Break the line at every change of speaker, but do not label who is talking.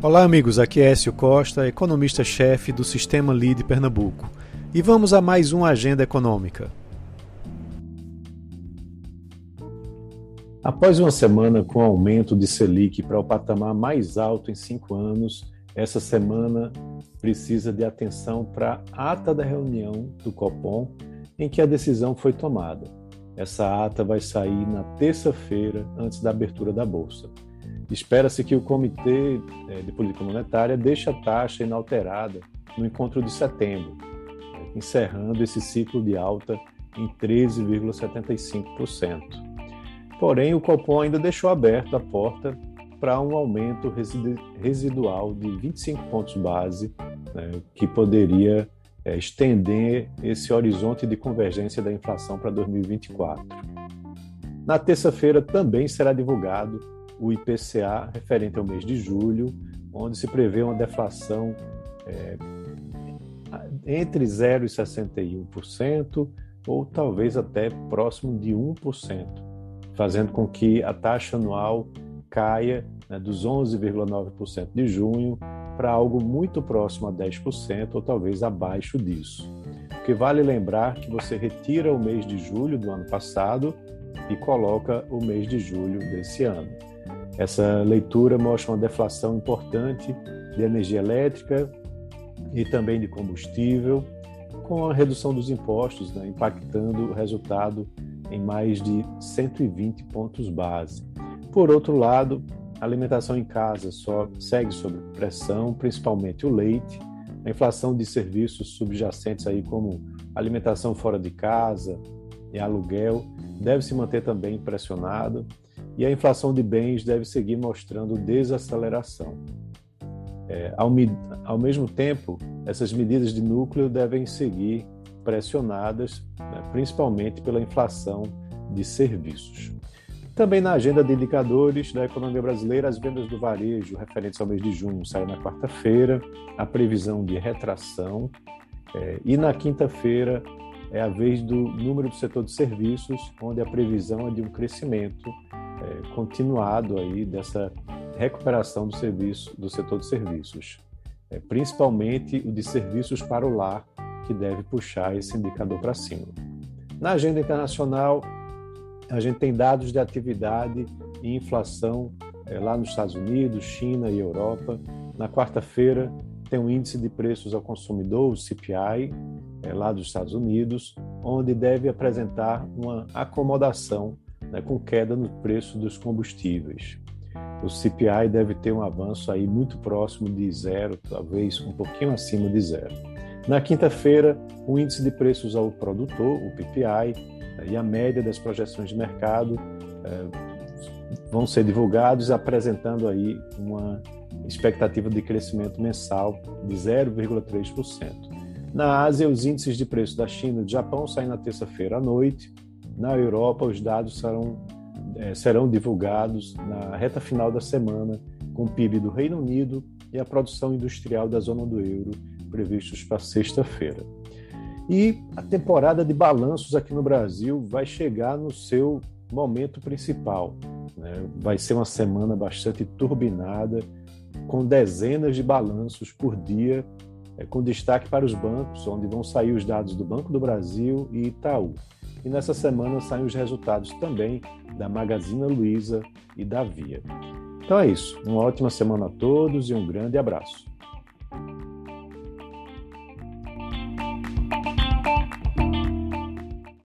Olá, amigos. Aqui é Écio Costa, economista-chefe do Sistema LIDE Pernambuco. E vamos a mais uma agenda econômica.
Após uma semana com aumento de Selic para o patamar mais alto em cinco anos, essa semana precisa de atenção para a ata da reunião do Copom em que a decisão foi tomada. Essa ata vai sair na terça-feira, antes da abertura da Bolsa. Espera-se que o Comitê é, de Política Monetária deixe a taxa inalterada no encontro de setembro, encerrando esse ciclo de alta em 13,75%. Porém, o Copom ainda deixou aberta a porta para um aumento residual de 25 pontos base, né, que poderia é, estender esse horizonte de convergência da inflação para 2024. Na terça-feira também será divulgado o IPCA referente ao mês de julho, onde se prevê uma deflação é, entre 0,61% ou talvez até próximo de 1%, fazendo com que a taxa anual caia né, dos 11,9% de junho para algo muito próximo a 10% ou talvez abaixo disso. Porque vale lembrar que você retira o mês de julho do ano passado e coloca o mês de julho desse ano. Essa leitura mostra uma deflação importante de energia elétrica e também de combustível, com a redução dos impostos, né, impactando o resultado em mais de 120 pontos base. Por outro lado, a alimentação em casa só segue sob pressão, principalmente o leite. A inflação de serviços subjacentes aí como alimentação fora de casa e aluguel deve se manter também pressionado e a inflação de bens deve seguir mostrando desaceleração. É, ao, ao, mesmo tempo, essas medidas de núcleo devem seguir pressionadas, né, principalmente pela inflação de serviços. Também na agenda de indicadores da economia brasileira, as vendas do varejo referentes ao mês de junho saem na quarta-feira, a previsão de retração, é, e na quinta-feira é a vez do número do setor de serviços, onde a previsão é de um crescimento é, continuado aí dessa recuperação do serviço do setor de serviços, é, principalmente o de serviços para o lar, que deve puxar esse indicador para cima. Na agenda internacional, a gente tem dados de atividade e inflação é, lá nos Estados Unidos, China e Europa. Na quarta-feira, tem o índice de preços ao consumidor, o CPI, é, lá dos Estados Unidos, onde deve apresentar uma acomodação né, com queda no preço dos combustíveis. O CPI deve ter um avanço aí muito próximo de zero, talvez um pouquinho acima de zero. Na quinta-feira, o índice de preços ao produtor, o PPI, né, e a média das projeções de mercado eh, vão ser divulgados, apresentando aí uma expectativa de crescimento mensal de 0,3%. Na Ásia, os índices de preço da China e do Japão saem na terça-feira à noite, na Europa, os dados serão, é, serão divulgados na reta final da semana, com o PIB do Reino Unido e a produção industrial da zona do euro, previstos para sexta-feira. E a temporada de balanços aqui no Brasil vai chegar no seu momento principal. Né? Vai ser uma semana bastante turbinada, com dezenas de balanços por dia, é, com destaque para os bancos, onde vão sair os dados do Banco do Brasil e Itaú. E nessa semana saem os resultados também da Magazine Luiza e da Via. Então é isso. Uma ótima semana a todos e um grande abraço.